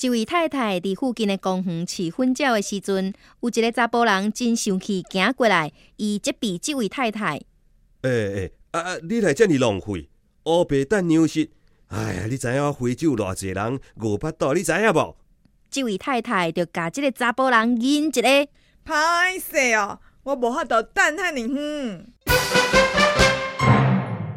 一位太太伫附近的公园饲粉鸟的时阵，有一个查甫人真生气，行过来，伊责备这位太太。诶诶，啊啊！你来遮尔浪费，乌白等娘食。哎呀，你知影非洲偌济人饿巴肚，你知影无？这位太太就甲这个查甫人引一个，歹势哦，我无法度等遐尼远。